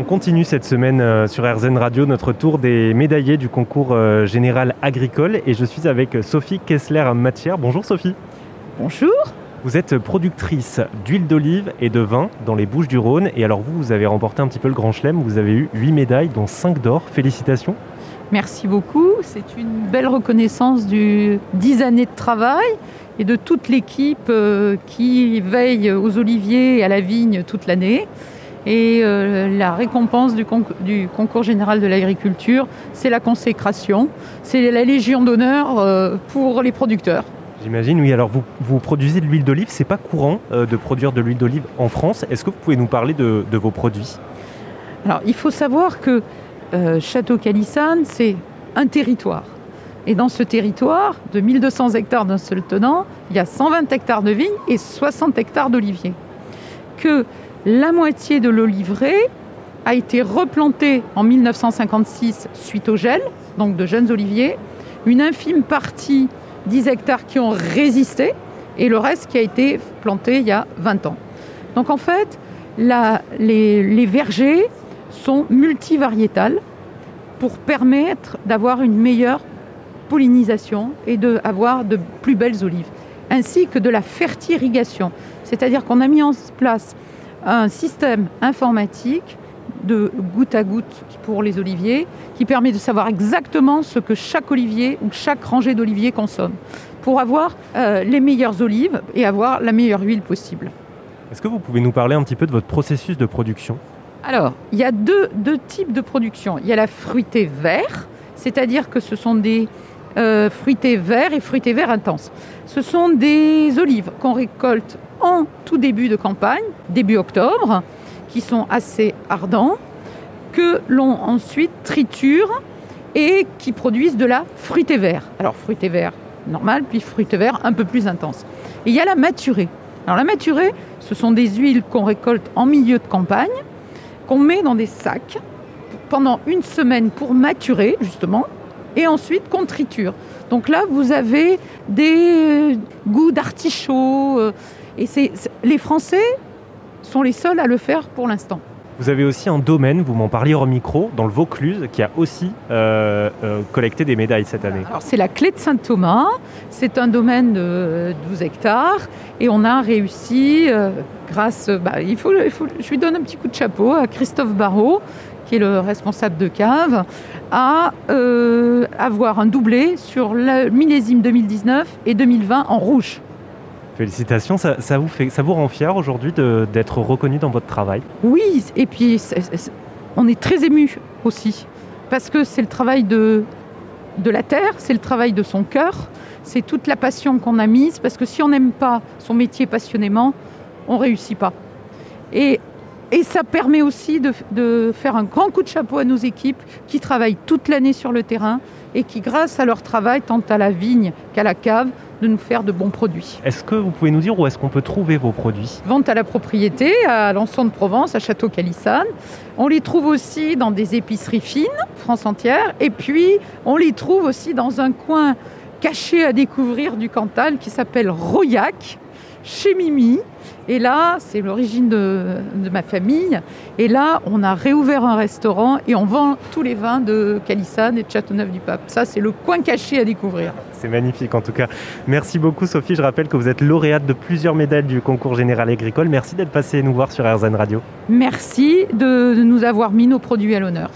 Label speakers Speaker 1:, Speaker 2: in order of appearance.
Speaker 1: On continue cette semaine euh, sur RZN Radio notre tour des médaillés du concours euh, général agricole et je suis avec Sophie Kessler-Matière. Bonjour Sophie.
Speaker 2: Bonjour.
Speaker 1: Vous êtes productrice d'huile d'olive et de vin dans les Bouches du Rhône et alors vous, vous avez remporté un petit peu le Grand Chelem, vous avez eu 8 médailles dont 5 d'or. Félicitations.
Speaker 2: Merci beaucoup. C'est une belle reconnaissance du 10 années de travail et de toute l'équipe euh, qui veille aux oliviers et à la vigne toute l'année. Et euh, la récompense du, du, concours général de l'agriculture, c'est la consécration, c'est la légion d'honneur euh, pour les producteurs.
Speaker 1: J'imagine, oui. Alors, vous, vous produisez de l'huile d'olive. C'est pas courant de produire de l'huile d'olive en France. Est-ce que vous pouvez nous parler de, de vos produits?
Speaker 2: Alors, il faut savoir que euh, Château Calissane, c'est un territoire. Et dans ce territoire, de 1200 hectares d'un seul tenant, il y a 120 hectares de vignes et 60 hectares d'oliviers. Que la moitié de l'oliveraie a été replantée en 1956 suite au gel, donc de jeunes oliviers. Une infime partie, 10 hectares, qui ont résisté et le reste qui a été planté il y a 20 ans. Donc en fait, les vergers sont multivariétales pour permettre d'avoir une meilleure pollinisation et d'avoir de plus belles olives, ainsi que de la fertirigation. C'est-à-dire qu'on a mis en place un système informatique de goutte à goutte pour les oliviers qui permet de savoir exactement ce que chaque olivier ou chaque rangée d'oliviers consomme pour avoir euh, les meilleures olives et avoir la meilleure huile possible.
Speaker 1: Est-ce que vous pouvez nous parler un petit peu de votre processus de production?
Speaker 2: Alors, il y a deux, types de production. Il y a la fruitée vert, c'est-à-dire que ce sont des euh, fruités verts et fruités verts intenses. Ce sont des olives qu'on récolte en tout début de campagne, début octobre, qui sont assez ardents, que l'on ensuite triture et qui produisent de la fruitée vert. Alors fruitée vert normal, puis fruitée vert un peu plus intense. Et il y a la maturée. Alors la maturée, ce sont des huiles qu'on récolte en milieu de campagne, qu'on met dans des sacs pendant une semaine pour maturer, justement, et ensuite qu'on triture. Donc là, vous avez des goûts d'artichaut. Et c'est, les Français sont les seuls à le faire pour l'instant.
Speaker 1: Vous avez aussi un domaine, vous m'en parliez au micro, dans le Vaucluse, qui a aussi euh, euh, collecté des médailles cette année.
Speaker 2: Alors c'est la clé de Saint-Thomas, c'est un domaine de 12 hectares, et on a réussi, euh, grâce, bah, il, faut, il faut, je lui donne un petit coup de chapeau à Christophe Barrault, qui est le responsable de cave, à avoir un doublé sur le millésime 2019 et 2020 en rouge.
Speaker 1: Félicitations, ça, vous, fait, ça vous rend fier aujourd'hui d'être reconnu dans votre travail?
Speaker 2: Oui, et puis on est très ému aussi, parce que c'est le travail de, la terre, c'est le travail de son cœur, c'est toute la passion qu'on a mise, parce que si on n'aime pas son métier passionnément, on ne réussit pas. Et, ça permet aussi de, de faire un grand coup de chapeau à nos équipes qui travaillent toute l'année sur le terrain et qui, grâce à leur travail, tant à la vigne qu'à la cave, de nous faire de bons produits.
Speaker 1: Est-ce que vous pouvez nous dire où est-ce qu'on peut trouver vos produits?
Speaker 2: Vente à la propriété, à l'Anson de Provence, à Château Calissane. On les trouve aussi dans des épiceries fines, France entière. Et puis, on les trouve aussi dans un coin caché à découvrir du Cantal qui s'appelle Royac, chez Mimi. Et là, c'est l'origine de, ma famille. Et là, on a réouvert un restaurant et on vend tous les vins de Calissane et de Châteauneuf-du-Pape. Ça, c'est le coin caché à découvrir.
Speaker 1: C'est magnifique en tout cas. Merci beaucoup Sophie. Je rappelle que vous êtes lauréate de plusieurs médailles du concours général agricole. Merci d'être passée nous voir sur RZN Radio.
Speaker 2: Merci de nous avoir mis nos produits à l'honneur.